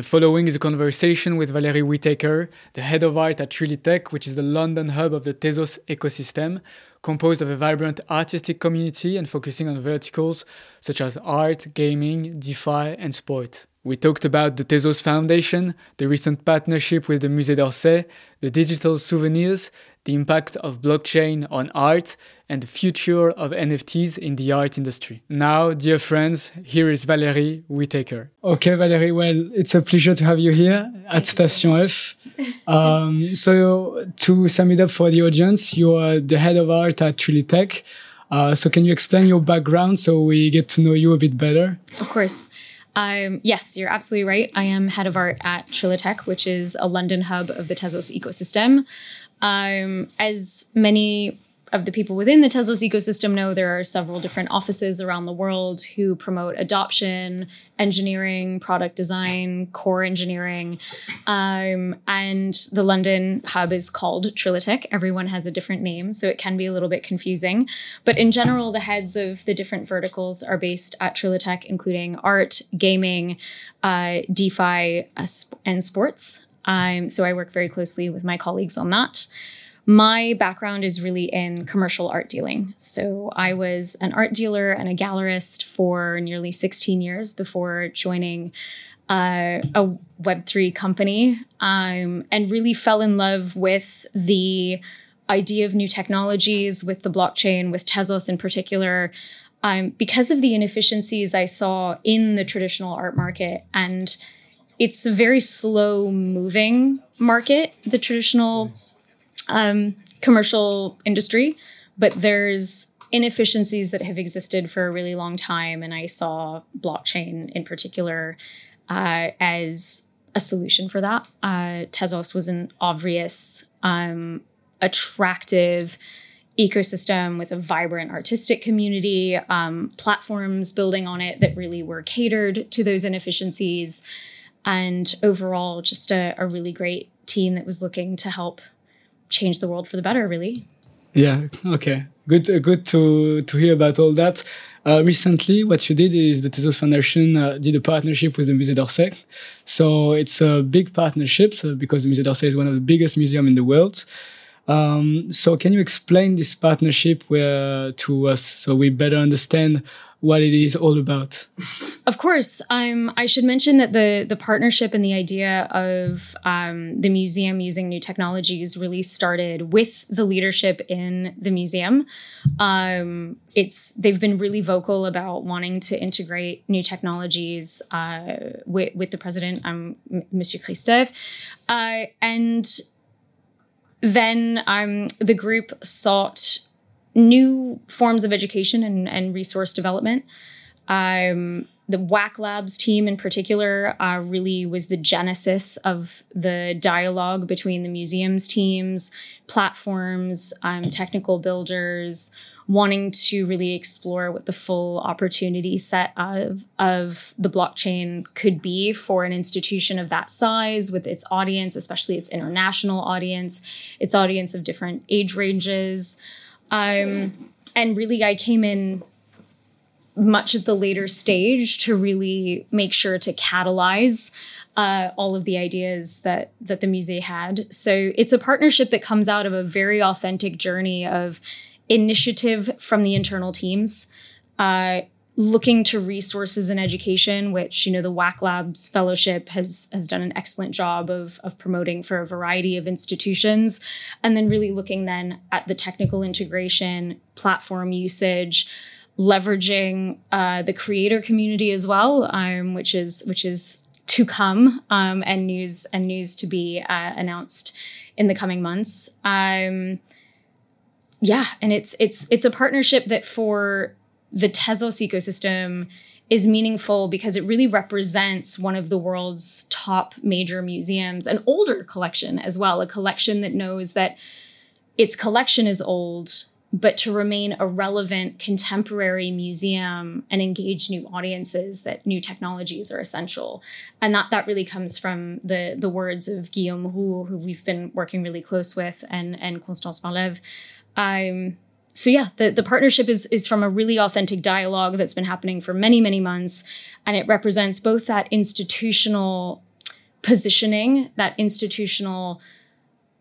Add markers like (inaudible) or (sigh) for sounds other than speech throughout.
The following is a conversation with Valerie Whitacre, the head of art at Trilitech, which is the London hub of the Tezos ecosystem, composed of a vibrant artistic community and focusing on verticals such as art, gaming, DeFi, and sport. We talked about the Tezos Foundation, the recent partnership with the Musée d'Orsay, the digital souvenirs, the impact of blockchain on art, and the future of NFTs in the art industry. Now, dear friends, here is Valérie Whitacre. Okay, Valérie, well, it's a pleasure to have you here at Station F. Um, so, to sum it up for the audience, you are the head of art at Trilitech. Uh, so, can you explain your background so we get to know you a bit better? Of course. Um, yes, you're absolutely right. I am head of art at Trilitech, which is a London hub of the Tezos ecosystem. Um, as many of the people within the Tezos ecosystem know, there are several different offices around the world who promote adoption, engineering, product design, core engineering. Um, and the London hub is called Trilitech. Everyone has a different name, so it can be a little bit confusing. But in general, the heads of the different verticals are based at Trilitech, including art, gaming, uh, DeFi, uh, and sports. Um, so I work very closely with my colleagues on that. My background is really in commercial art dealing. So I was an art dealer and a gallerist for nearly 16 years before joining uh, a Web3 company um, and really fell in love with the idea of new technologies, with the blockchain, with Tezos in particular. Um, because of the inefficiencies I saw in the traditional art market and it's a very slow moving market, the traditional um, commercial industry, but there's inefficiencies that have existed for a really long time. And I saw blockchain in particular uh, as a solution for that. Uh, Tezos was an obvious, um, attractive ecosystem with a vibrant artistic community, um, platforms building on it that really were catered to those inefficiencies and overall just a, a really great team that was looking to help change the world for the better really. Yeah okay. Good uh, good to to hear about all that. Uh, recently what you did is the tezos foundation uh, did a partnership with the musée d'orsay. So it's a big partnership so because the musée d'orsay is one of the biggest museums in the world. Um, so can you explain this partnership where, to us so we better understand what it is all about? Of course. Um, I should mention that the the partnership and the idea of um, the museum using new technologies really started with the leadership in the museum. Um, it's they've been really vocal about wanting to integrate new technologies uh, with, with the president, um, Monsieur Christophe, uh, and then um, the group sought new forms of education and, and resource development. Um, the WAC Labs team in particular uh, really was the genesis of the dialogue between the museums teams, platforms, um, technical builders, wanting to really explore what the full opportunity set of, of the blockchain could be for an institution of that size with its audience, especially its international audience, its audience of different age ranges. Um, and really, I came in much at the later stage to really make sure to catalyze uh, all of the ideas that that the musée had. So it's a partnership that comes out of a very authentic journey of initiative from the internal teams, uh, looking to resources and education, which you know the WAC Labs Fellowship has has done an excellent job of of promoting for a variety of institutions, and then really looking then at the technical integration, platform usage. Leveraging uh, the creator community as well, um, which is which is to come, um, and news and news to be uh, announced in the coming months. Um, yeah, and it's it's it's a partnership that for the Tezos ecosystem is meaningful because it really represents one of the world's top major museums, an older collection as well, a collection that knows that its collection is old, but to remain a relevant contemporary museum and engage new audiences that new technologies are essential. And that that really comes from the the words of guillaume roux who we've been working really close with and and constance Barlève um, so yeah, the, the partnership is is from a really authentic dialogue that's been happening for many, many months. And it represents both that institutional positioning that institutional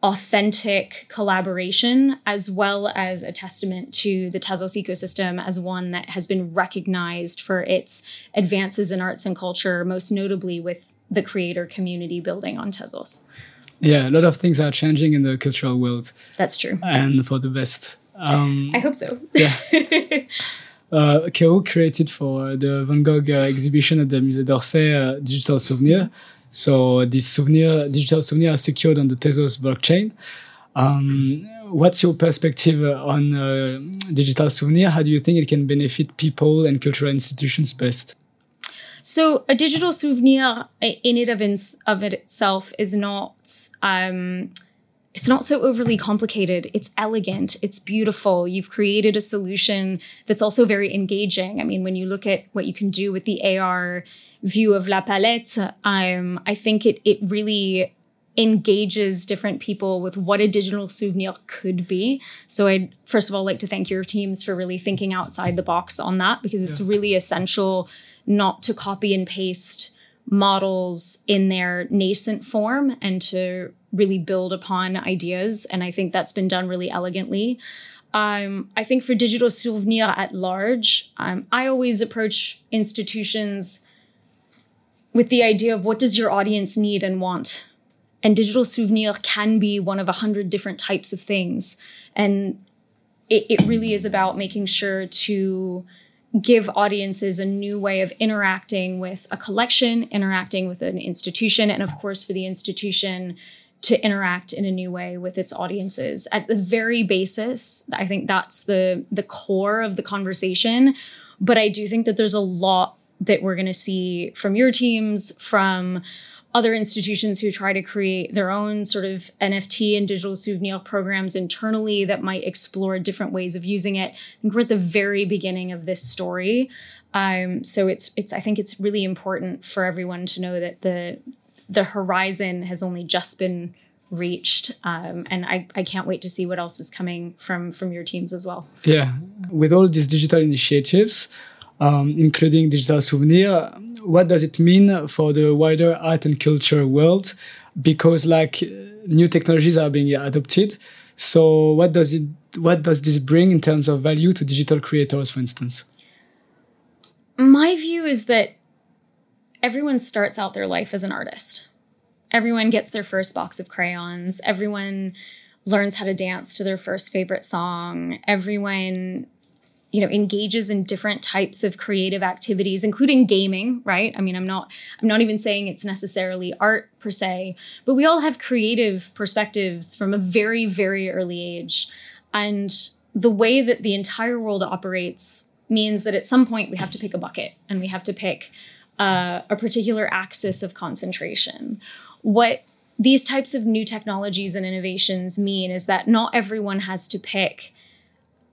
authentic collaboration as well as a testament to the Tezos ecosystem as one that has been recognized for its advances in arts and culture, most notably with the creator community building on Tezos. Yeah, a lot of things are changing in the cultural world. That's true. And for the best. Um, I hope so. yeah. (laughs) uh, KERU created for the Van Gogh uh, exhibition at the Musée d'Orsay uh, Digital Souvenir so this souvenir, digital souvenir, are secured on the Tezos blockchain. Um, what's your perspective on uh, digital souvenir? How do you think it can benefit people and cultural institutions best? So a digital souvenir in it of, in, of it itself is not um, it's not so overly complicated. It's elegant. It's beautiful. You've created a solution that's also very engaging. I mean, when you look at what you can do with the AR view of La Palette, um, I think it it really engages different people with what a digital souvenir could be. So I'd first of all like to thank your teams for really thinking outside the box on that because it's yeah. really essential not to copy and paste models in their nascent form and to really build upon ideas. And I think that's been done really elegantly. Um, I think for digital souvenir at large, um, I always approach institutions with the idea of what does your audience need and want. And digital souvenir can be one of a hundred different types of things. And it, it really is about making sure to give audiences a new way of interacting with a collection, interacting with an institution, and of course, for the institution to interact in a new way with its audiences. At the very basis, I think that's the the core of the conversation. But I do think that there's a lot that we're going to see from your teams, from other institutions who try to create their own sort of NFT and digital souvenir programs internally that might explore different ways of using it. I think we're at the very beginning of this story. Um, so it's it's I think it's really important for everyone to know that the the horizon has only just been reached um, and I, I can't wait to see what else is coming from from your teams as well yeah with all these digital initiatives um, including digital souvenir what does it mean for the wider art and culture world because like new technologies are being adopted so what does it what does this bring in terms of value to digital creators for instance my view is that everyone starts out their life as an artist. Everyone gets their first box of crayons. Everyone learns how to dance to their first favorite song. Everyone you know engages in different types of creative activities including gaming right i mean i'm not i'm not even saying it's necessarily art per se but we all have creative perspectives from a very very early age and the way that the entire world operates means that at some point we have to pick a bucket and we have to pick uh, a particular axis of concentration. What these types of new technologies and innovations mean is that not everyone has to pick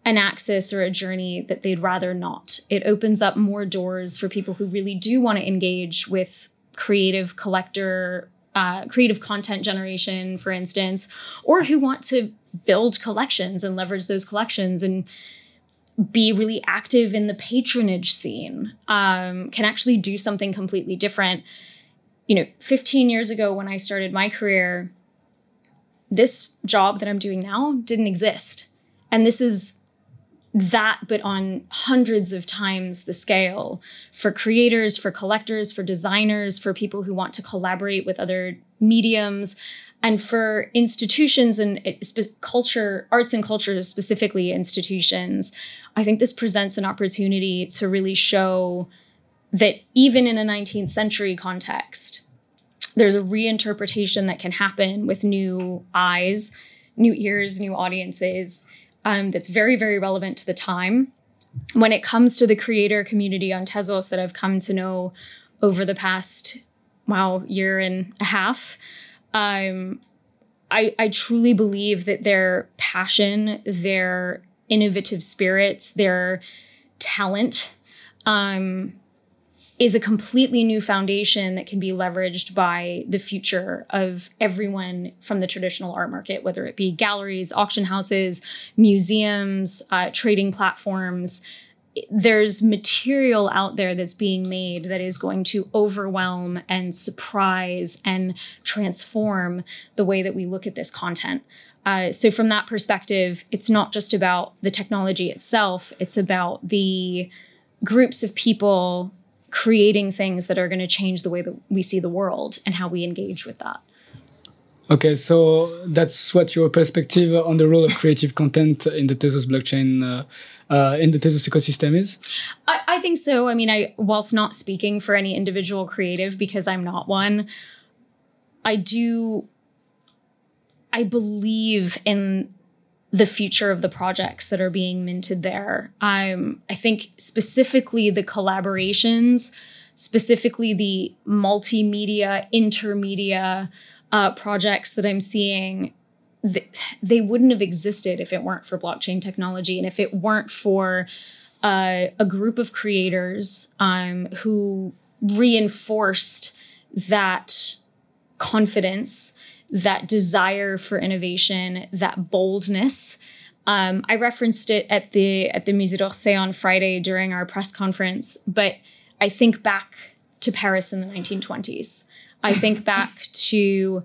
an axis or a journey that they'd rather not. It opens up more doors for people who really do want to engage with creative collector, uh, creative content generation, for instance, or who want to build collections and leverage those collections and be really active in the patronage scene, um, can actually do something completely different. You know, 15 years ago when I started my career, this job that I'm doing now didn't exist. And this is that, but on hundreds of times the scale for creators, for collectors, for designers, for people who want to collaborate with other mediums, and for institutions and eh, culture, arts and culture, specifically institutions, I think this presents an opportunity to really show that even in a 19th century context, there's a reinterpretation that can happen with new eyes, new ears, new audiences um, that's very, very relevant to the time. When it comes to the creator community on Tezos that I've come to know over the past, wow, year and a half, um, I, I truly believe that their passion, their innovative spirits, their talent um, is a completely new foundation that can be leveraged by the future of everyone from the traditional art market, whether it be galleries, auction houses, museums, uh, trading platforms. there's material out there that's being made that is going to overwhelm and surprise and transform the way that we look at this content. Uh, so, from that perspective, it's not just about the technology itself, it's about the groups of people creating things that are going to change the way that we see the world and how we engage with that. Okay, so that's what your perspective on the role of creative content in the Tezos blockchain, uh, uh, in the Tezos ecosystem is? I, I think so. I mean, I whilst not speaking for any individual creative because I'm not one, I do. I believe in the future of the projects that are being minted there. Um, I think specifically the collaborations, specifically the multimedia, intermedia uh, projects that I'm seeing, th- they wouldn't have existed if it weren't for blockchain technology and if it weren't for uh, a group of creators um, who reinforced that confidence that desire for innovation, that boldness. Um, I referenced it at the at the Musée d'Orsay on Friday during our press conference, but I think back to Paris in the 1920s. I think back to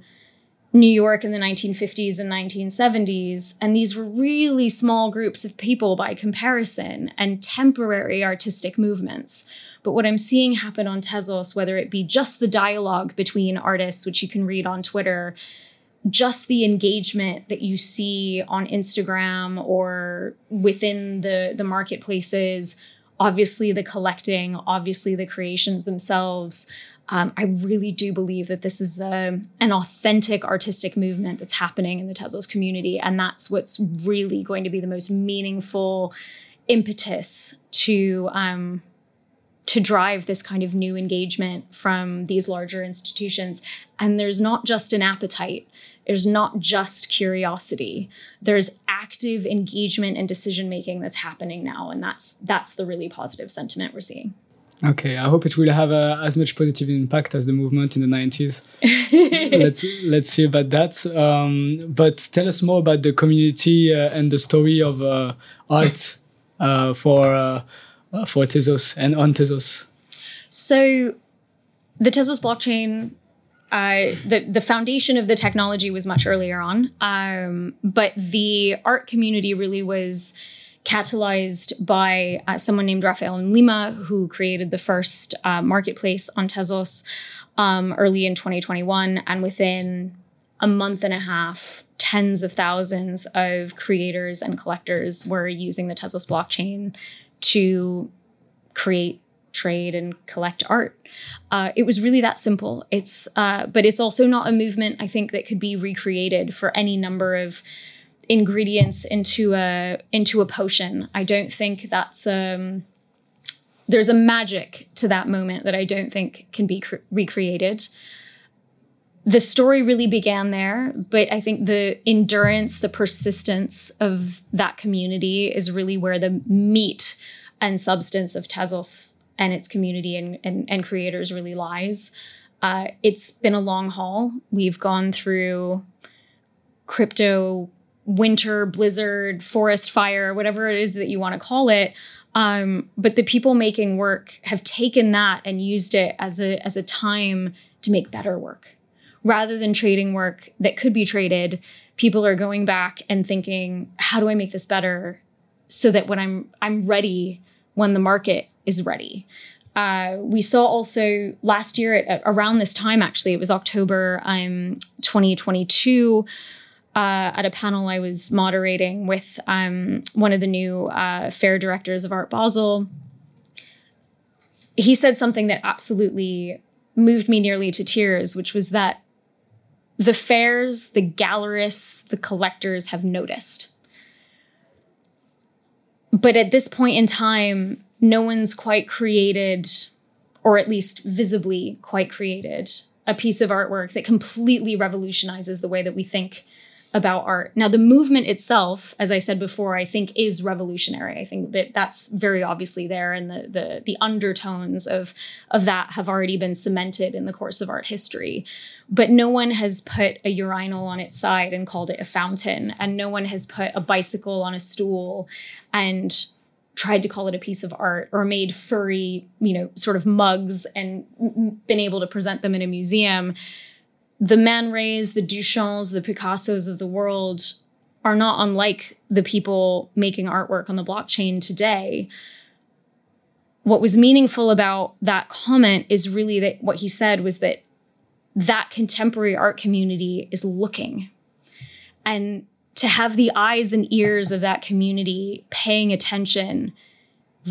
New York in the 1950s and 1970s, and these were really small groups of people by comparison and temporary artistic movements. But what I'm seeing happen on Tezos, whether it be just the dialogue between artists, which you can read on Twitter, just the engagement that you see on Instagram or within the, the marketplaces, obviously the collecting, obviously the creations themselves. Um, I really do believe that this is a, an authentic artistic movement that's happening in the Tezos community. And that's what's really going to be the most meaningful impetus to um, to drive this kind of new engagement from these larger institutions. And there's not just an appetite, there's not just curiosity. There's active engagement and decision making that's happening now. And that's that's the really positive sentiment we're seeing. Okay, I hope it will have uh, as much positive impact as the movement in the 90s. (laughs) let's let's see about that. Um, but tell us more about the community uh, and the story of uh, art uh, for uh, for Tezos and on Tezos? So, the Tezos blockchain, uh, the the foundation of the technology was much earlier on, um, but the art community really was catalyzed by uh, someone named Rafael Lima, who created the first uh, marketplace on Tezos um, early in 2021, and within a month and a half, tens of thousands of creators and collectors were using the Tezos blockchain to create trade and collect art. Uh, it was really that simple. It's uh, but it's also not a movement I think that could be recreated for any number of ingredients into a into a potion. I don't think that's um, there's a magic to that moment that I don't think can be cre- recreated. The story really began there, but I think the endurance, the persistence of that community is really where the meat and substance of Tezos and its community and, and, and creators really lies. Uh, it's been a long haul. We've gone through crypto winter, blizzard, forest fire, whatever it is that you want to call it. Um, but the people making work have taken that and used it as a as a time to make better work. Rather than trading work that could be traded, people are going back and thinking, how do I make this better so that when I'm I'm ready when the market is ready. Uh, we saw also last year at, at, around this time, actually, it was October um, 2022. Uh, at a panel I was moderating with um, one of the new uh, fair directors of Art Basel. He said something that absolutely moved me nearly to tears, which was that the fairs, the gallerists, the collectors have noticed. But at this point in time, no one's quite created, or at least visibly quite created, a piece of artwork that completely revolutionizes the way that we think about art. Now, the movement itself, as I said before, I think is revolutionary. I think that that's very obviously there, and the the the undertones of of that have already been cemented in the course of art history. But no one has put a urinal on its side and called it a fountain, and no one has put a bicycle on a stool and tried to call it a piece of art or made furry, you know, sort of mugs and been able to present them in a museum. The Man Rays, the Duchamps, the Picassos of the world are not unlike the people making artwork on the blockchain today. What was meaningful about that comment is really that what he said was that that contemporary art community is looking. And to have the eyes and ears of that community paying attention,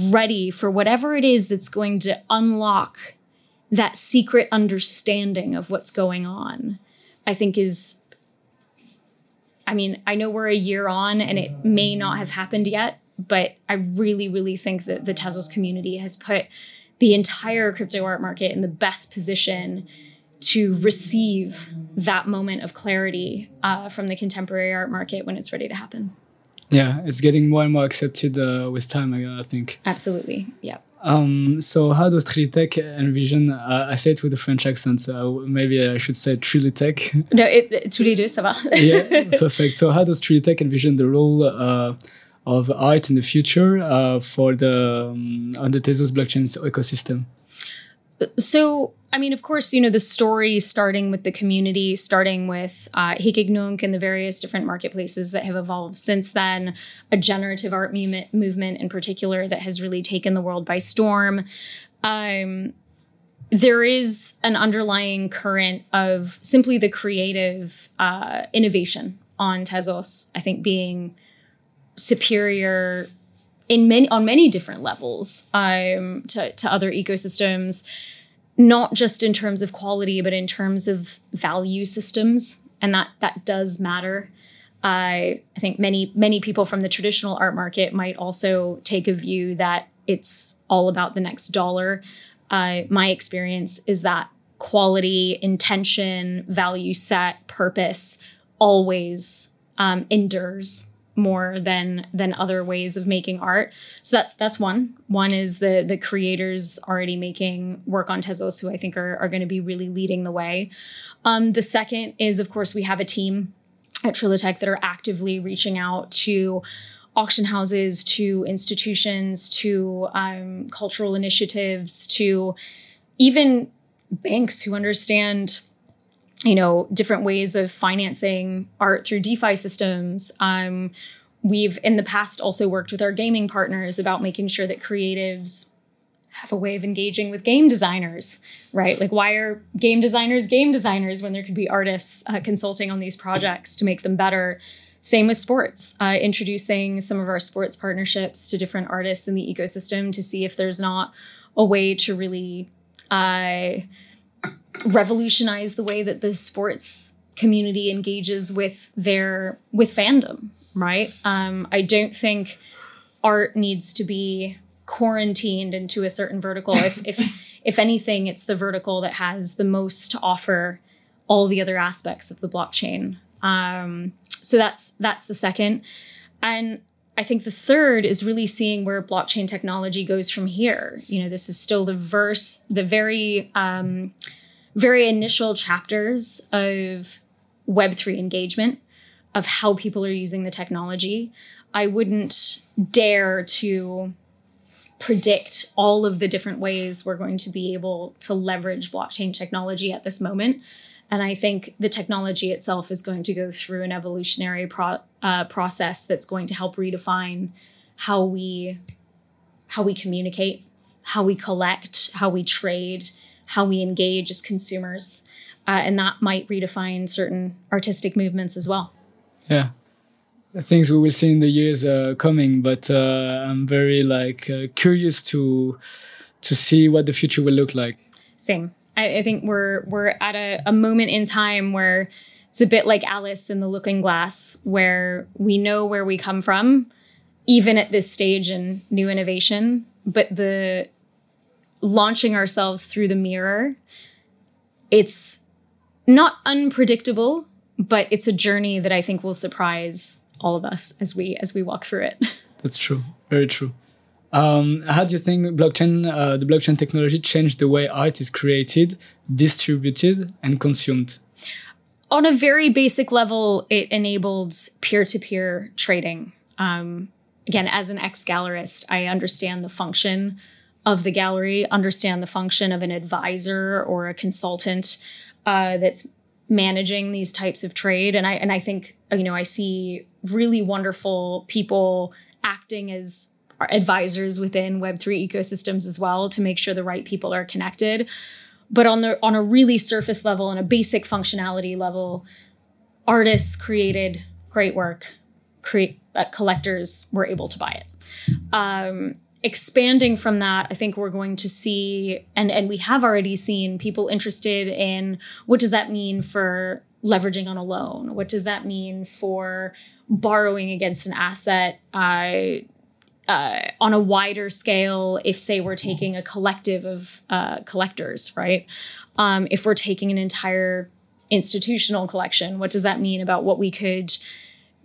ready for whatever it is that's going to unlock that secret understanding of what's going on, I think is. I mean, I know we're a year on and it may not have happened yet, but I really, really think that the Tezos community has put the entire crypto art market in the best position to receive that moment of clarity uh, from the contemporary art market when it's ready to happen. Yeah, it's getting more and more accepted uh, with time, I think. Absolutely, yeah. Um, so how does Trilitech envision, uh, I say it with a French accent, so maybe I should say Trilitech. (laughs) No, it, it, tous les deux, ça va. (laughs) yeah, (laughs) perfect. So how does Trilitech envision the role uh, of art in the future uh, for the um, on the Tezos blockchain ecosystem? So I mean, of course, you know, the story starting with the community, starting with uh, Hic et Nunc and the various different marketplaces that have evolved since then, a generative art movement, movement in particular that has really taken the world by storm. Um, there is an underlying current of simply the creative uh, innovation on Tezos, I think being superior in many on many different levels um, to, to other ecosystems not just in terms of quality, but in terms of value systems. And that that does matter. I I think many many people from the traditional art market might also take a view that it's all about the next dollar. Uh, my experience is that quality, intention, value set, purpose always um, endures more than than other ways of making art. So that's that's one. One is the the creators already making work on Tezos who I think are, are going to be really leading the way. Um, the second is of course we have a team at Trilitech that are actively reaching out to auction houses, to institutions, to um, cultural initiatives, to even banks who understand you know different ways of financing art through defi systems. Um, we've in the past also worked with our gaming partners about making sure that creatives have a way of engaging with game designers right? Like why are game designers game designers when there could be artists uh, consulting on these projects to make them better? Same with sports uh, introducing some of our sports partnerships to different artists in the ecosystem to see if there's not a way to really uh, revolutionize the way that the sports community engages with their with fandom right? Um, i don't think art needs to be quarantined into a certain vertical. If if (laughs) if anything it's the vertical that has the most to offer all the other aspects of the blockchain. Um, so that's that's the second. And I think the third is really seeing where blockchain technology goes from here. You know, this is still the verse, the very um, very initial chapters of Web3 engagement, of how people are using the technology. I wouldn't dare to predict all of the different ways we're going to be able to leverage blockchain technology at this moment. And I think the technology itself is going to go through an evolutionary pro- uh, process that's going to help redefine how we how we communicate, how we collect, how we trade, how we engage as consumers. Uh, and that might redefine certain artistic movements as well. Yeah. Things we will see in the years uh, coming, but uh, I'm very like uh, curious to to see what the future will look like. Same. I, I think we're we're at a, a moment in time where it's a bit like Alice in the Looking Glass, where we know where we come from, even at this stage in new innovation, but the launching ourselves through the mirror. It's not unpredictable, but it's a journey that I think will surprise all of us as we as we walk through it. (laughs) That's true. Very true. Um, how do you think blockchain, uh, the blockchain technology, changed the way art is created, distributed, and consumed? On a very basic level, it enabled peer-to-peer trading. Um, again, as an ex gallerist, I understand the function of the gallery, understand the function of an advisor or a consultant uh, that's managing these types of trade. And I and I think you know I see really wonderful people acting as advisors within Web3 ecosystems as well to make sure the right people are connected. But on the on a really surface level, and a basic functionality level, artists created great work. Create uh, collectors were able to buy it. Um, expanding from that, I think we're going to see, and and we have already seen people interested in what does that mean for leveraging on a loan? What does that mean for borrowing against an asset? Uh, uh, on a wider scale, if say we're taking a collective of uh, collectors, right? Um, if we're taking an entire institutional collection, what does that mean about what we could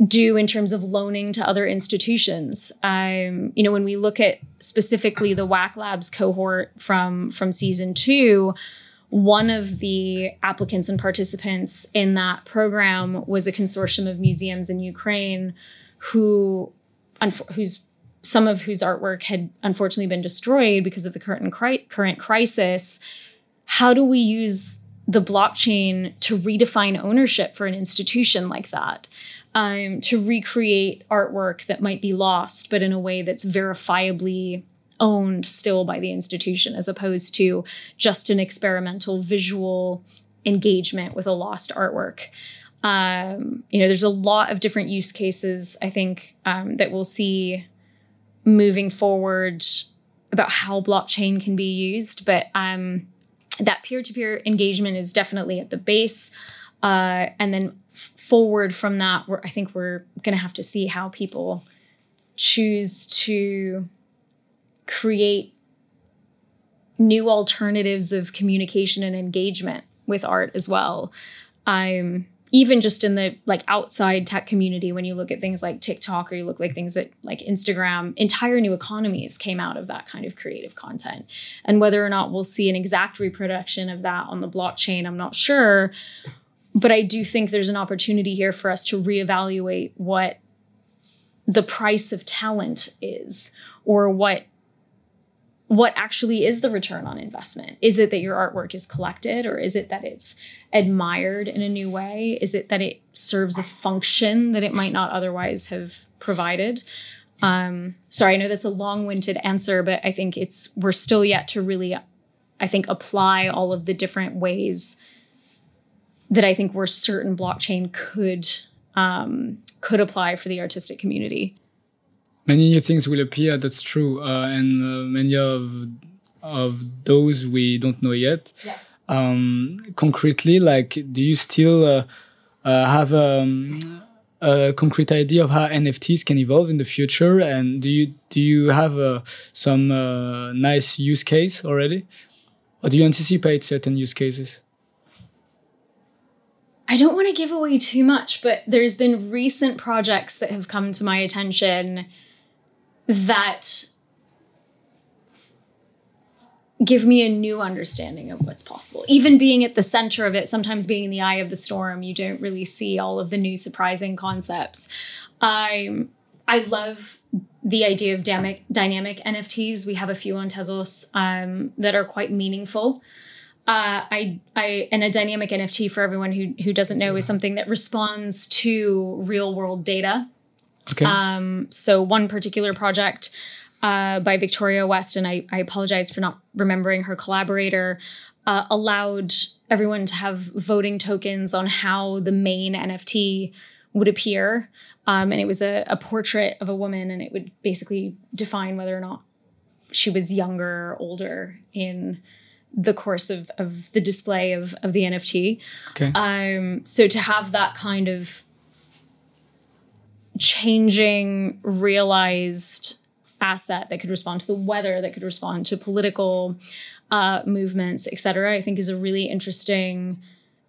do in terms of loaning to other institutions? Um, you know, when we look at specifically the WAC Labs cohort from from season two, one of the applicants and participants in that program was a consortium of museums in Ukraine who whose some of whose artwork had unfortunately been destroyed because of the current current crisis how do we use the blockchain to redefine ownership for an institution like that um, to recreate artwork that might be lost but in a way that's verifiably owned still by the institution as opposed to just an experimental visual engagement with a lost artwork um, you know there's a lot of different use cases i think um, that we'll see moving forward about how blockchain can be used. But um, that peer to peer engagement is definitely at the base. Uh, and then forward from that, I think we're going to have to see how people choose to create new alternatives of communication and engagement with art as well. I'm even just in the like outside tech community when you look at things like tiktok or you look like things that like instagram entire new economies came out of that kind of creative content and whether or not we'll see an exact reproduction of that on the blockchain i'm not sure but i do think there's an opportunity here for us to reevaluate what the price of talent is or what what actually is the return on investment? Is it that your artwork is collected or is it that it's admired in a new way? Is it that it serves a function that it might not otherwise have provided? Um, sorry, I know that's a long-winded answer, but I think it's we're still yet to really, I think, apply all of the different ways that I think we're certain blockchain could um, could apply for the artistic community many new things will appear. That's true, uh, and uh, many of of those we don't know yet. Yeah. Um, concretely, like, do you still uh, uh have um, a concrete idea of how NFTs can evolve in the future? And do you do you have uh, some uh, nice use case already, or do you anticipate certain use cases? I don't want to give away too much, but there's been recent projects that have come to my attention that give me a new understanding of what's possible. Even being at the center of it, sometimes being in the eye of the storm, you don't really see all of the new surprising concepts. I I love the idea of dynamic, dynamic NFTs. We have a few on Tezos um, that are quite meaningful. Uh, I, I, and a dynamic NFT for everyone who who doesn't know is something that responds to real world data. Okay. Um, so one particular project uh, by Victoria West, and I, I, apologize for not remembering her collaborator, uh, allowed everyone to have voting tokens on how the main NFT would appear. Um, and it was a, a, portrait of a woman, and it would basically define whether or not she was younger or older in the course of, of the display of, of the NFT. Okay. Um, so to have that kind of changing realized asset that could respond to the weather, that could respond to political uh, movements, et cetera, I think is a really interesting,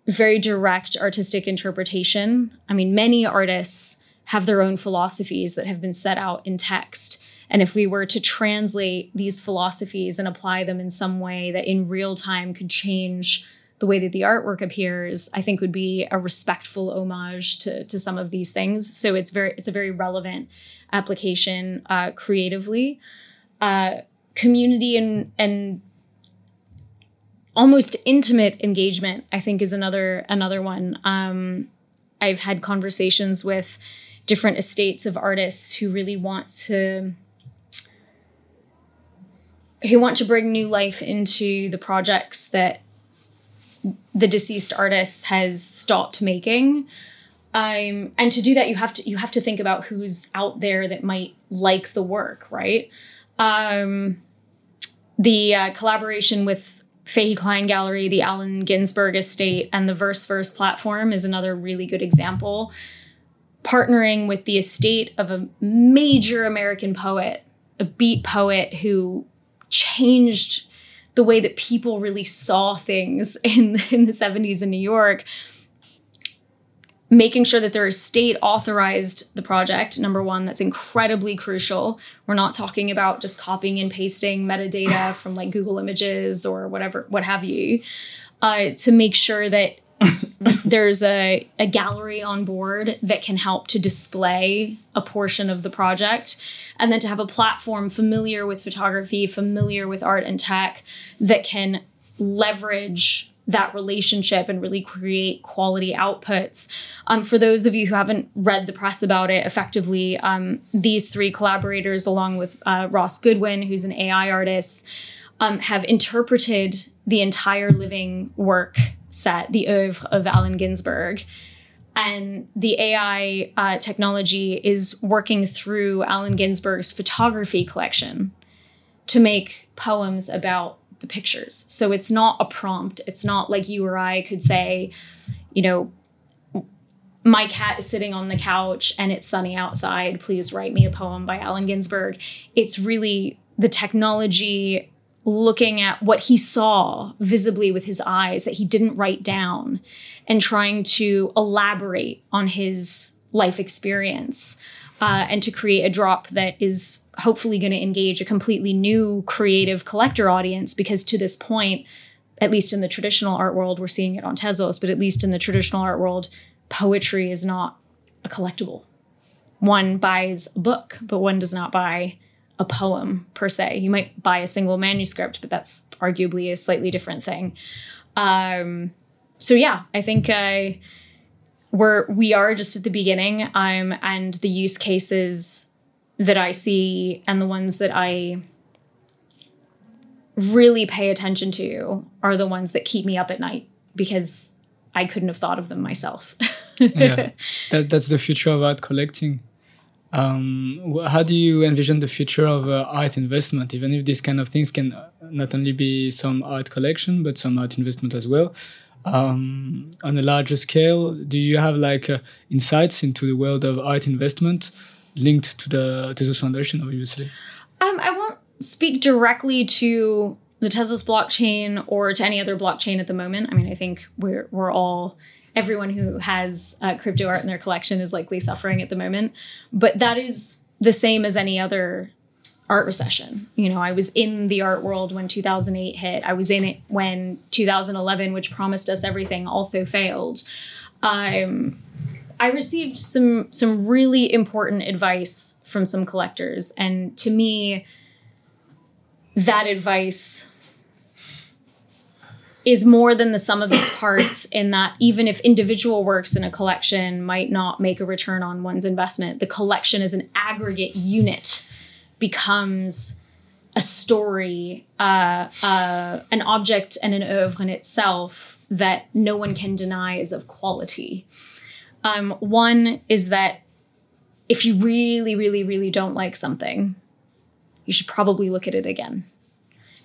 very direct artistic interpretation. I mean, many artists have their own philosophies that have been set out in text. And if we were to translate these philosophies and apply them in some way that in real time could change the way that the artwork appears, I think would be a respectful homage to, to some of these things. So it's very it's a very relevant application uh, creatively. Uh, community and and almost intimate engagement, I think, is another another one. Um, I've had conversations with different estates of artists who really want to who want to bring new life into the projects that the deceased artist has stopped making. Um, and to do that, you have to you have to think about who's out there that might like the work, right? Um, the uh, collaboration with Fahey Klein Gallery, the Allen Ginsberg Estate, and the Verse Verse platform is another really good example. Partnering with the estate of a major American poet, a beat poet who changed the way that people really saw things (laughs) in, in the 70s in New York. Making sure that their estate authorized the project, number one, that's incredibly crucial. We're not talking about just copying and pasting metadata from like Google Images or whatever, what have you, uh, to make sure that (laughs) there's a, a gallery on board that can help to display a portion of the project and then to have a platform familiar with photography, familiar with art and tech that can leverage that relationship and really create quality outputs. Um, for those of you who haven't read the press about it, effectively, um, these three collaborators, along with uh, Ross Goodwin, who's an AI artist, um, have interpreted the entire living work set, the oeuvre of Allen Ginsberg, and the AI uh, technology is working through Allen Ginsberg's photography collection to make poems about the pictures. So it's not a prompt. It's not like you or I could say, you know, my cat is sitting on the couch and it's sunny outside. Please write me a poem by Allen Ginsberg. It's really the technology looking at what he saw visibly with his eyes that he didn't write down and trying to elaborate on his life experience uh, and to create a drop that is hopefully going to engage a completely new creative collector audience because to this point at least in the traditional art world we're seeing it on tezos but at least in the traditional art world poetry is not a collectible. One buys a book but one does not buy a poem per se. You might buy a single manuscript, but that's arguably a slightly different thing. Um, so yeah, I think uh, we're we are just at the beginning. Um, and the use cases that I see and the ones that I really pay attention to are the ones that keep me up at night because I couldn't have thought of them myself. (laughs) yeah, that, that's the future of art collecting. Um, how do you envision the future of uh, art investment, even if these kind of things can uh, not only be some art collection, but some art investment as well? Um, on a larger scale, do you have like uh, insights into the world of art investment linked to the Tezos Foundation, obviously? Um, I won't speak directly to the Tezos blockchain or to any other blockchain at the moment. I mean, I think we're we're all everyone who has uh, crypto art in their collection is likely suffering at the moment. But that is the same as any other art recession. You know, I was in the art world when 2008 hit. I was in it when 2011, which promised us everything, also failed. Um, I received some some really important advice from some collectors, and to me, that advice is more than the sum of its parts (coughs) in that even if individual works in a collection might not make a return on one's investment the collection as an aggregate unit becomes a story uh, uh, an object and an oeuvre in itself that no one can deny is of quality. Um, one is that if you really really really don't like something you should probably look at it again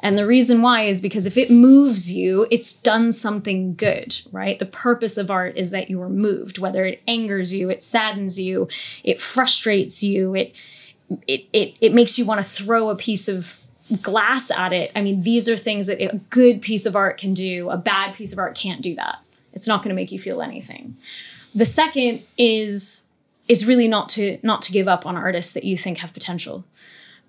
and the reason why is because if it moves you, it's done something good, right? The purpose of art is that you are moved, whether it angers you, it saddens you, it frustrates you, it it it, it makes you want to throw a piece of glass at it. I mean, these are things that a good piece of art can do. A bad piece of art can't do that. It's not going to make you feel anything. The second is is really not to not to give up on artists that you think have potential.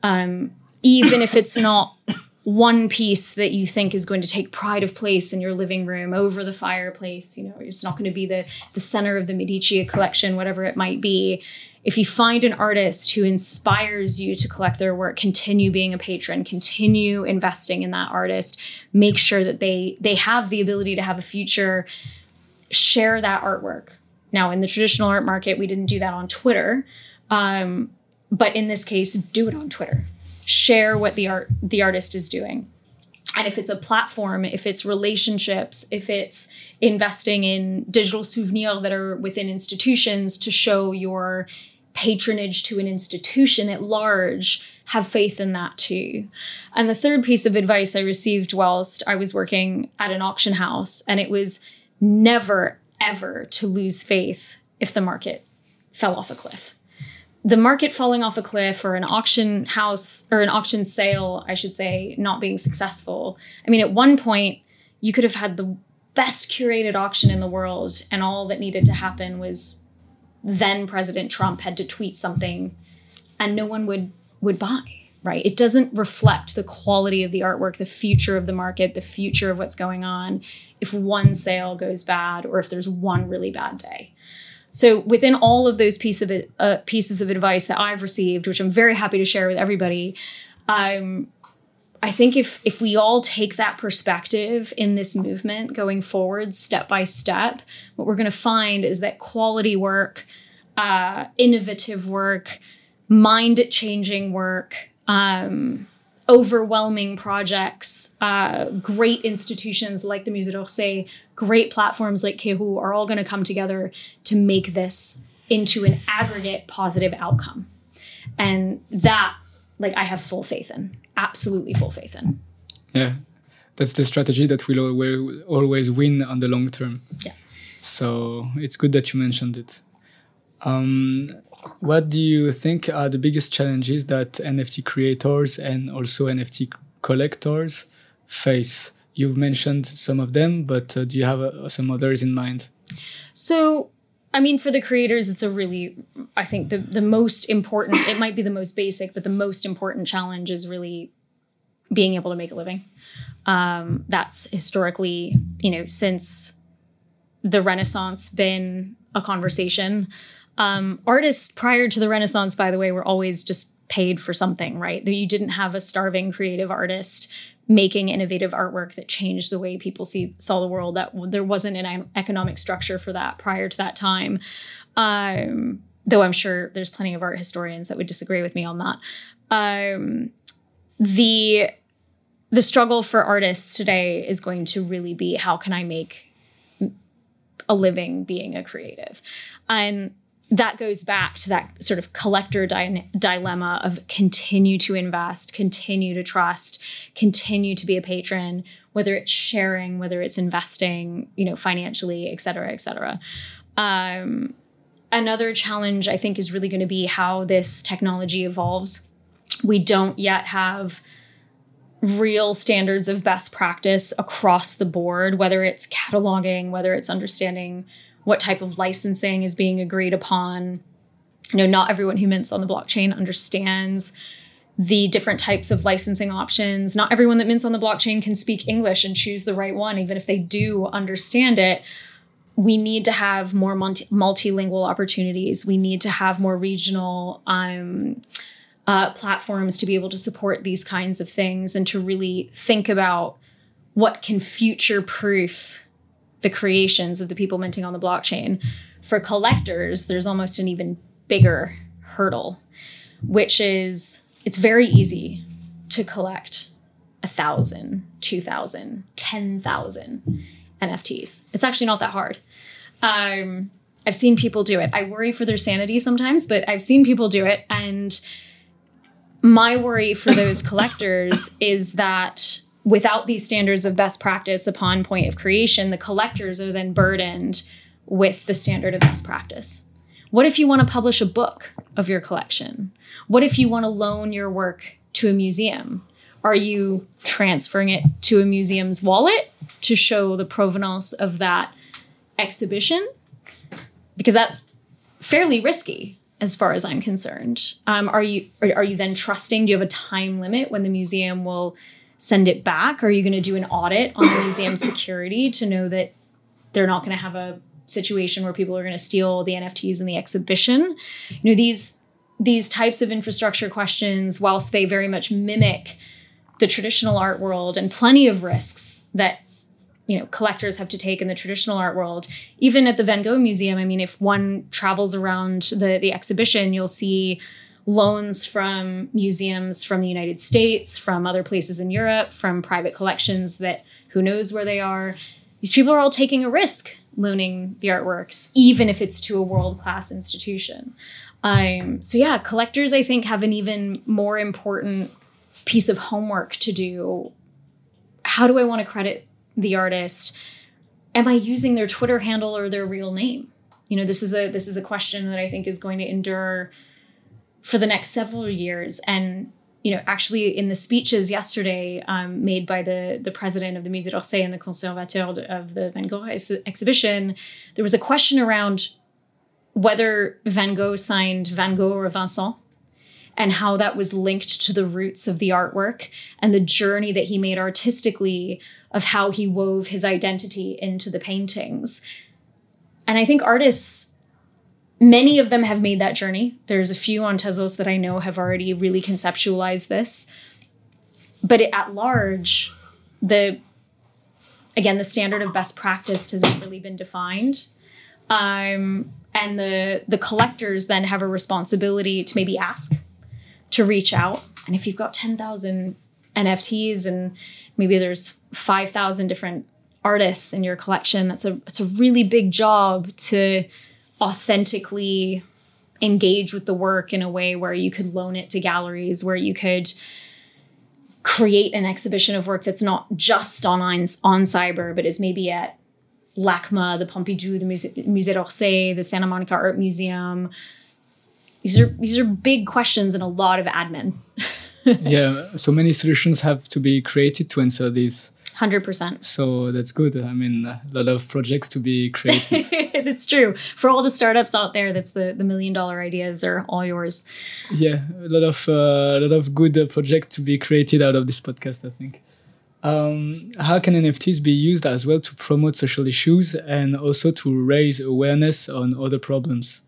Um, even if it's not one piece that you think is going to take pride of place in your living room over the fireplace you know it's not going to be the the center of the medici collection whatever it might be. If you find an artist who inspires you to collect their work continue being a patron continue investing in that artist make sure that they they have the ability to have a future share that artwork. Now in the traditional art market we didn't do that on twitter um, but in this case do it on twitter share what the art the artist is doing. And if it's a platform if it's relationships if it's investing in digital souvenirs that are within institutions to show your patronage to an institution at large have faith in that too. And the third piece of advice i received whilst i was working at an auction house and it was never ever to lose faith if the market fell off a cliff the market falling off a cliff or an auction house or an auction sale, I should say, not being successful. I mean, at one point, you could have had the best curated auction in the world, and all that needed to happen was then President Trump had to tweet something, and no one would would buy. Right? It doesn't reflect the quality of the artwork, the future of the market, the future of what's going on. If one sale goes bad, or if there's one really bad day. So within all of those of uh, pieces of advice that I've received, which I'm very happy to share with everybody, um, I think if if we all take that perspective in this movement going forward, step by step, what we're going to find is that quality work, uh, innovative work, mind changing work. Um, overwhelming projects, uh, great institutions like the Musée d'Orsay, great platforms like KERU are all going to come together to make this into an aggregate positive outcome. And that, like, I have full faith in, absolutely full faith in. Yeah, that's the strategy that will, will always win on the long term. Yeah. So it's good that you mentioned it. Um, what do you think are the biggest challenges that NFT creators and also NFT collectors face? You've mentioned some of them, but uh, do you have uh, some others in mind? So, I mean, for the creators, it's a really, I think the the most important. It might be the most basic, but the most important challenge is really being able to make a living. Um, that's historically, you know, since the Renaissance, been a conversation. Um, artists prior to the Renaissance, by the way, were always just paid for something, right? That you didn't have a starving creative artist making innovative artwork that changed the way people see saw the world. That there wasn't an economic structure for that prior to that time. Um, though I'm sure there's plenty of art historians that would disagree with me on that. Um, the the struggle for artists today is going to really be how can I make a living being a creative, and that goes back to that sort of collector di- dilemma of continue to invest, continue to trust, continue to be a patron, whether it's sharing, whether it's investing, you know, financially, et cetera, et cetera. Um, another challenge I think is really going to be how this technology evolves. We don't yet have real standards of best practice across the board, whether it's cataloging, whether it's understanding what type of licensing is being agreed upon. You know, not everyone who mints on the blockchain understands the different types of licensing options. Not everyone that mints on the blockchain can speak English and choose the right one, even if they do understand it. We need to have more multi- multilingual opportunities. We need to have more regional um, uh, platforms to be able to support these kinds of things and to really think about what can future proof the creations of the people minting on the blockchain. For collectors, there's almost an even bigger hurdle, which is it's very easy to collect a thousand, two thousand, ten thousand NFTs. It's actually not that hard. Um, I've seen people do it. I worry for their sanity sometimes, but I've seen people do it. And my worry for those (laughs) collectors is that without these standards of best practice upon point of creation, the collectors are then burdened with the standard of best practice. What if you want to publish a book of your collection? What if you want to loan your work to a museum? Are you transferring it to a museum's wallet to show the provenance of that exhibition? Because that's fairly risky as far as I'm concerned. Um, are you are, are you then trusting? Do you have a time limit when the museum will send it back? Are you going to do an audit on the museum (coughs) security to know that they're not going to have a situation where people are going to steal the NFTs in the exhibition? You know, these these types of infrastructure questions, whilst they very much mimic the traditional art world and plenty of risks that you know collectors have to take in the traditional art world even at the van gogh museum i mean if one travels around the the exhibition you'll see loans from museums from the united states from other places in europe from private collections that who knows where they are. These people are all taking a risk loaning the artworks even if it's to a world class institution. Um, so yeah collectors i think have an even more important piece of homework to do. How do i want to credit the artist? Am i using their twitter handle or their real name? You know this is a this is a question that i think is going to endure for the next several years and you know actually in the speeches yesterday um, made by the the president of the musée d'orsay and the conservateur of the van gogh ex- exhibition there was a question around whether van gogh signed van gogh or vincent and how that was linked to the roots of the artwork and the journey that he made artistically of how he wove his identity into the paintings. And I think artists, many of them have made that journey. There's a few on Tezos that I know have already really conceptualized this. But it, at large, the again, the standard of best practice hasn't really been defined. Um, and the the collectors then have a responsibility to maybe ask, to reach out. And if you've got 10,000 NFTs and maybe there's 5,000 different artists in your collection. That's a it's a really big job to authentically engage with the work in a way where you could loan it to galleries, where you could create an exhibition of work that's not just on on, cyber, but is maybe at LACMA, the Pompidou, the Musée, Musée d'Orsay, the Santa Monica Art Museum. These are these are big questions and a lot of admin. (laughs) yeah, so many solutions have to be created to answer these. 100%. So that's good. I mean, a lot of projects to be created. that's (laughs) true. For all the startups out there, that's the, the million dollar ideas are all yours. Yeah, a lot of uh, a lot of good uh, projects to be created out of this podcast, I think. Um, how can NFTs be used as well to promote social issues and also to raise awareness on other problems?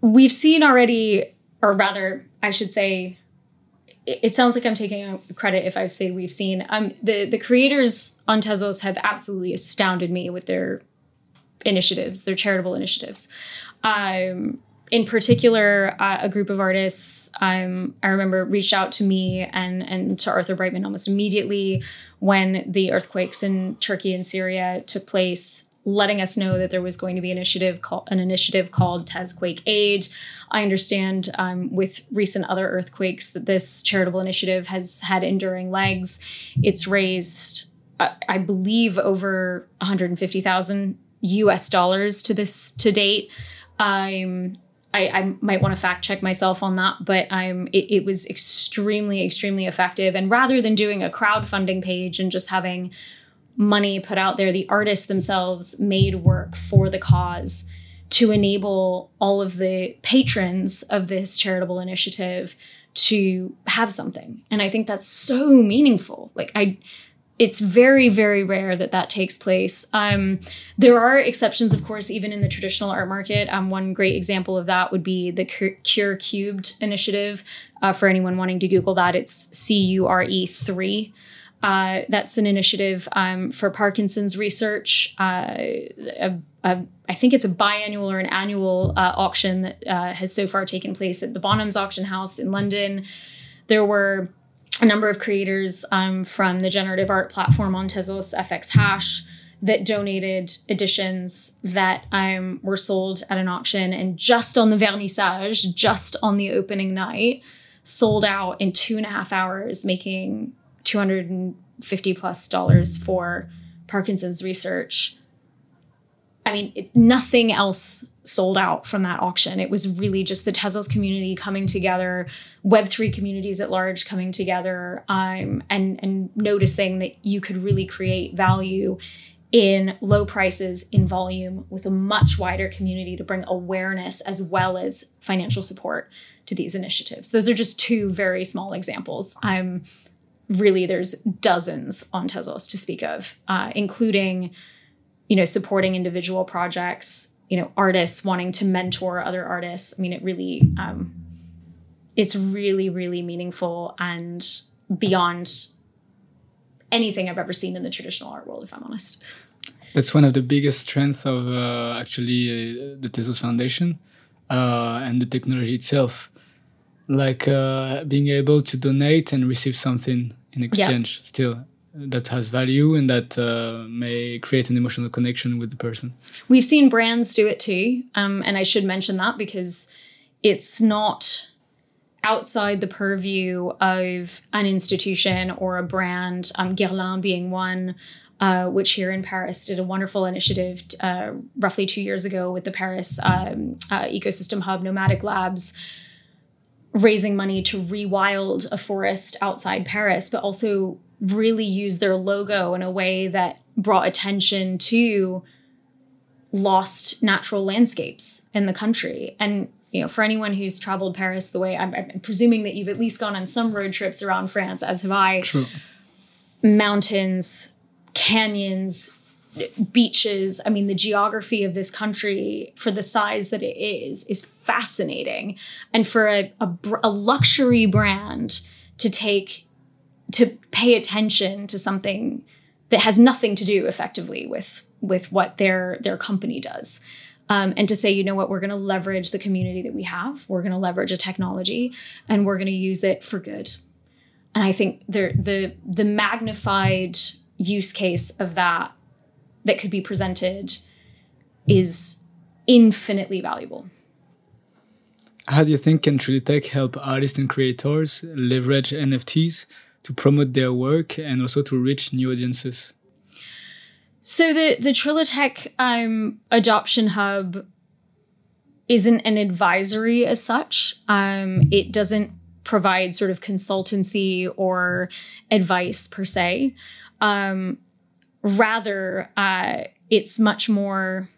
We've seen already, or rather, I should say, it sounds like I'm taking credit if I say we've seen. Um, the the creators on Tezos have absolutely astounded me with their initiatives, their charitable initiatives. Um, in particular, uh, a group of artists um, I remember reached out to me and and to Arthur Breitman almost immediately when the earthquakes in Turkey and Syria took place letting us know that there was going to be an initiative called an initiative called Tezquake Aid. I understand um, with recent other earthquakes that this charitable initiative has had enduring legs. It's raised, uh, I believe, over 150,000 U.S. dollars to this to date. I, I, might want to fact check myself on that, but I'm it, it was extremely, extremely effective. And rather than doing a crowdfunding page and just having money put out there, the artists themselves made work for the cause to enable all of the patrons of this charitable initiative to have something. And I think that's so meaningful. Like I it's very very rare that that takes place um, there are exceptions of course even in the traditional art market um, one great example of that would be the cure cubed initiative uh, for anyone wanting to google that it's c-u-r-e-3 uh, that's an initiative um, for Parkinson's research. Uh, a, a, I think it's a biannual or an annual uh, auction that uh, has so far taken place at the Bonhams Auction House in London. There were a number of creators um, from the generative art platform on Tezos FX Hash that donated editions that um, were sold at an auction and just on the vernissage, just on the opening night, sold out in two and a half hours, making 250 plus dollars for Parkinson's research. I mean, it, nothing else sold out from that auction. It was really just the Tezos community coming together, Web3 communities at large coming together, um, and, and noticing that you could really create value in low prices, in volume, with a much wider community to bring awareness as well as financial support to these initiatives. Those are just two very small examples. I'm really there's dozens on Tezos to speak of, uh, including, you know, supporting individual projects, you know, artists wanting to mentor other artists. I mean, it really, um, it's really, really meaningful and beyond anything I've ever seen in the traditional art world, if I'm honest. That's one of the biggest strengths of uh, actually uh, the Tezos Foundation uh, and the technology itself. Like uh, being able to donate and receive something in exchange yeah. still that has value and that uh, may create an emotional connection with the person. We've seen brands do it too. Um, and I should mention that because it's not outside the purview of an institution or a brand, um, Guerlain being one, uh, which here in Paris did a wonderful initiative uh, roughly two years ago with the Paris um, uh, Ecosystem Hub Nomadic Labs, raising money to rewild a forest outside Paris, but also really use their logo in a way that brought attention to lost natural landscapes in the country. And you know, for anyone who's traveled Paris the way I'm, I'm, presuming that you've at least gone on some road trips around France, as have I. True. Mountains, canyons, beaches. I mean, the geography of this country, for the size that it is, is fascinating. And for a, a, a luxury brand to take, to pay attention to something that has nothing to do effectively with with what their their company does um, and to say, you know what, we're going to leverage the community that we have. We're going to leverage a technology, and we're going to use it for good. And I think the the the magnified use case of that that could be presented is infinitely valuable. How do you think can Trilitech help artists and creators leverage NFTs to promote their work and also to reach new audiences? So the the Trilitech um, adoption hub isn't an advisory as such. Um, it doesn't provide sort of consultancy or advice per se. Um, rather, uh, it's much more.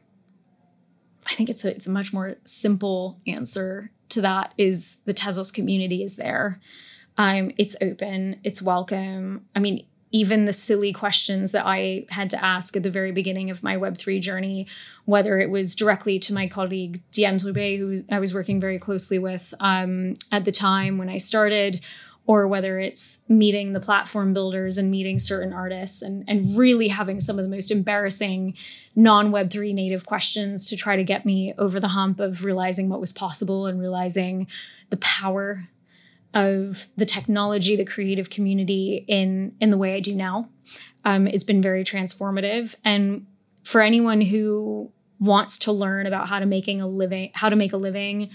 I think it's a it's a much more simple answer to that. Is the Tezos community is there? Um, it's open. It's welcome. I mean, even the silly questions that I had to ask at the very beginning of my Web3 journey, whether it was directly to my colleague Diane Trubet, who I was working very closely with um, at the time when I started, or whether it's meeting the platform builders and meeting certain artists and, and really having some of the most embarrassing non Web3 native questions to try to get me over the hump of realizing what was possible and realizing the power of the technology, the creative community in in the way I do now. Um, it's been very transformative, and for anyone who wants to learn about how to making a living, how to make a living,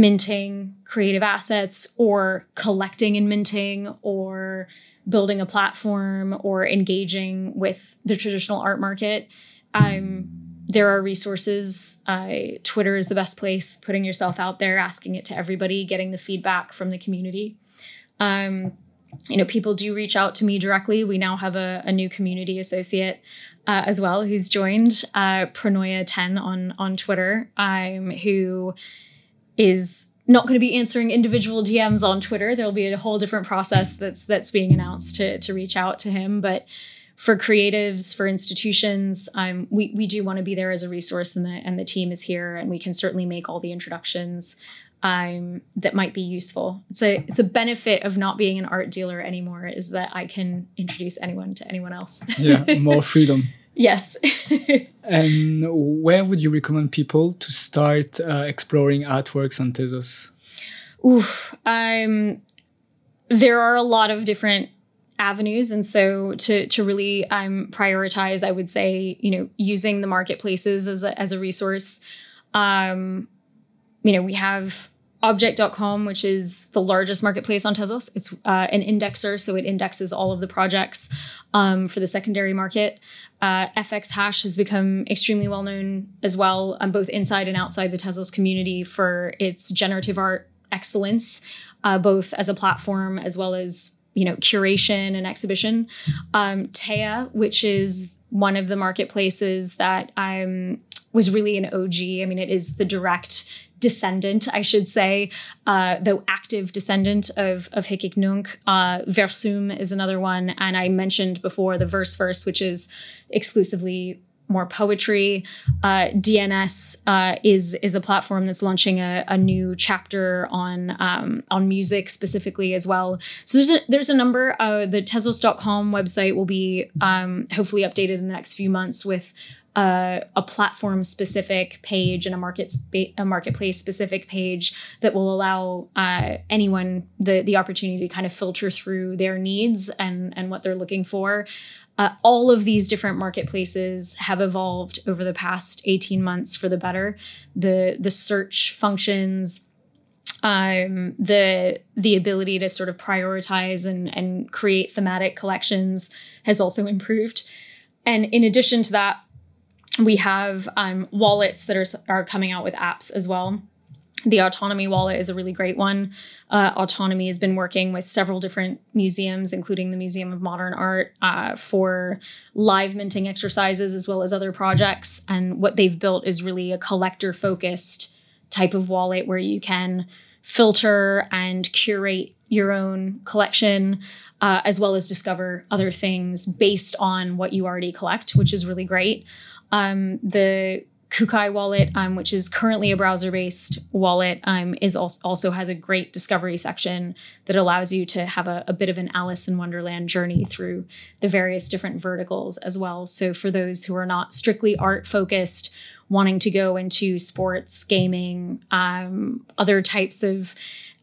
minting creative assets, or collecting and minting, or building a platform, or engaging with the traditional art market. Um, there are resources. Uh, Twitter is the best place, putting yourself out there, asking it to everybody, getting the feedback from the community. Um, you know, people do reach out to me directly. We now have a, a new community associate uh, as well who's joined uh, Pronoia10 on, on Twitter, um, who is not going to be answering individual DMs on Twitter. There'll be a whole different process that's that's being announced to to reach out to him, but for creatives, for institutions, um, we we do want to be there as a resource, and the and the team is here, and we can certainly make all the introductions um, that might be useful. It's a it's a benefit of not being an art dealer anymore is that I can introduce anyone to anyone else. yeah, (laughs) more freedom. Yes. (laughs) and where would you recommend people to start uh, exploring artworks on Tezos? Oof, um, there are a lot of different avenues and so to to really um, prioritize i would say you know using the marketplaces as a, as a resource um, you know we have objkt.com which is the largest marketplace on tezos it's uh, an indexer so it indexes all of the projects um, for the secondary market uh, fx hash has become extremely well known as well um, both inside and outside the tezos community for its generative art excellence uh, both as a platform as well as you know curation and exhibition. Um, Teia, which is one of the marketplaces that um, was really an OG. I mean, it is the direct descendant, I should say, uh, though active descendant of of Hic et Nunc. Uh, Versum is another one, and I mentioned before the Verse Verse, which is exclusively more poetry. Uh, DNS uh, is is a platform that's launching a, a new chapter on um, on music specifically as well. So there's a there's a number. Uh, the Tezos.com website will be um, hopefully updated in the next few months with uh, a platform specific page and a market spa- a marketplace specific page that will allow uh, anyone the the opportunity to kind of filter through their needs and and what they're looking for. Uh, all of these different marketplaces have evolved over the past 18 months for the better. The the search functions, um, the the ability to sort of prioritize and and create thematic collections has also improved. And in addition to that, we have um, wallets that are are coming out with apps as well. The Autonomy wallet is a really great one. Uh, Autonomy has been working with several different museums, including the Museum of Modern Art, uh, for live minting exercises as well as other projects. And what they've built is really a collector focused type of wallet where you can filter and curate your own collection, uh, as well as discover other things based on what you already collect, which is really great. Um, the Kukai wallet, um, which is currently a browser-based wallet, um, is also, also has a great discovery section that allows you to have a, a, bit of an Alice in Wonderland journey through the various different verticals as well. So for those who are not strictly art focused, wanting to go into sports, gaming, um, other types of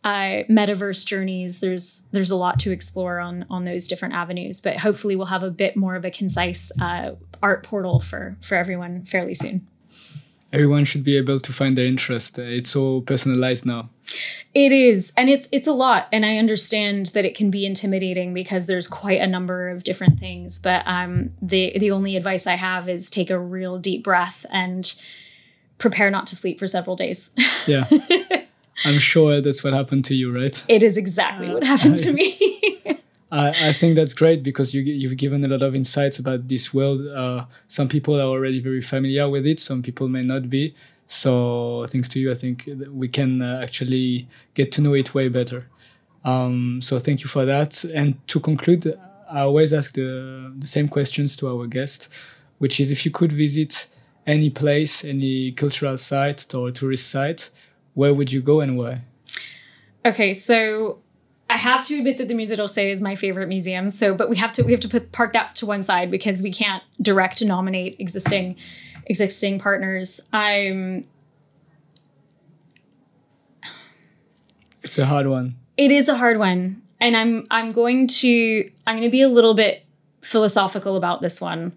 uh, metaverse journeys, there's there's a lot to explore on on those different avenues. But hopefully, we'll have a bit more of a concise uh, art portal for for everyone fairly soon everyone should be able to find their interest. Uh, it's so personalized now. It is, and it's it's a lot, and I understand that it can be intimidating because there's quite a number of different things. But um, the the only advice I have is take a real deep breath and prepare not to sleep for several days. Yeah, (laughs) I'm sure that's what happened to you, right? It is exactly uh, what happened to me. (laughs) I, I think that's great because you, you've given a lot of insights about this world. Uh, some people are already very familiar with it, some people may not be. So, thanks to you, I think we can uh, actually get to know it way better. Um, so, thank you for that. And to conclude, I always ask the, the same questions to our guest, which is if you could visit any place, any cultural site or tourist site, where would you go and why? Okay, so I have to admit that the Musée d'Orsay is my favorite museum. So, but we have to we have to put park that to one side because we can't direct nominate existing existing partners. I'm. It's a hard one. It is a hard one, and I'm I'm going to I'm going to be a little bit philosophical about this one,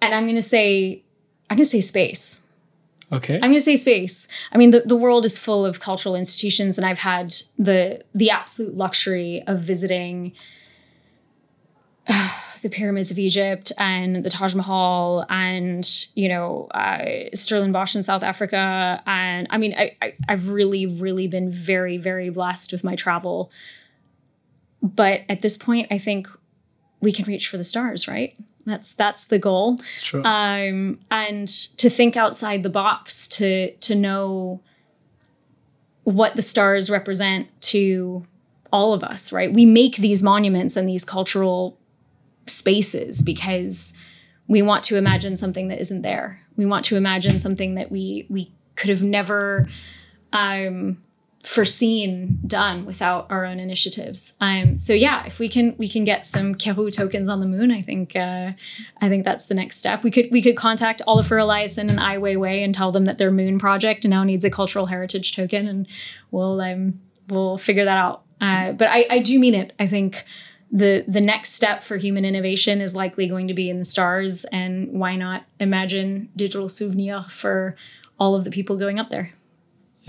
and I'm going to say I'm going to say space. Okay. I'm going to say space. I mean, the, the world is full of cultural institutions, and I've had the the absolute luxury of visiting uh, (sighs) the pyramids of Egypt and the Taj Mahal, and you know uh, Stellenbosch in South Africa, and I mean, I, I I've really, really been very, very blessed with my travel. But at this point, I think we can reach for the stars, right? That's that's the goal. Um, and to think outside the box, to to know what the stars represent to all of us, right? We make these monuments and these cultural spaces because we want to imagine something that isn't there. We want to imagine something that we we could have never um, foreseen done without our own initiatives. Um, so yeah, if we can we can get some KERU tokens on the moon, I think uh, I think that's the next step. We could we could contact Olafur Eliasson and Ai Weiwei and tell them that their moon project now needs a cultural heritage token, and we'll um, we'll figure that out. Uh, but I, I do mean it. I think the the next step for human innovation is likely going to be in the stars, and why not imagine digital souvenir for all of the people going up there?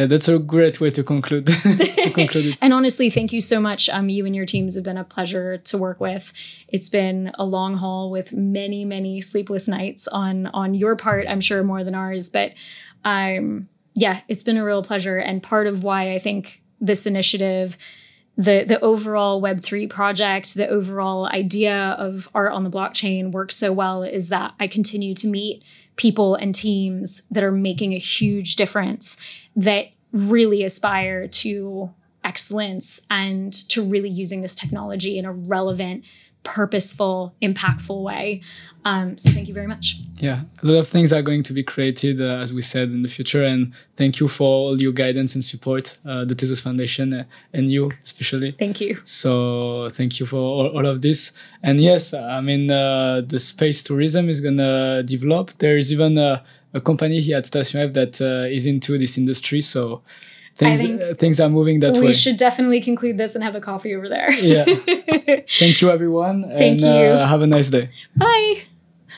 Yeah, that's a great way to conclude. (laughs) to (laughs) conclude and honestly, thank you so much. Um, you and your teams have been a pleasure to work with. It's been a long haul with many, many sleepless nights on on your part. I'm sure more than ours, but um, yeah, it's been a real pleasure. And part of why I think this initiative the the overall web3 project the overall idea of art on the blockchain works so well is that i continue to meet people and teams that are making a huge difference that really aspire to excellence and to really using this technology in a relevant purposeful, impactful way. Um, so thank you very much. Yeah, a lot of things are going to be created, uh, as we said, in the future. And thank you for all your guidance and support, uh, the Tezos Foundation, uh, and you especially. Thank you. So thank you for all, all of this. And yes, I mean, uh, the space tourism is going to develop. There is even a, a company here at Station F that uh, is into this industry. So things uh, things are moving that we way. We should definitely conclude this and have a coffee over there. yeah. (laughs) Thank you, everyone. Thank and, you. Uh, have a nice day. Bye.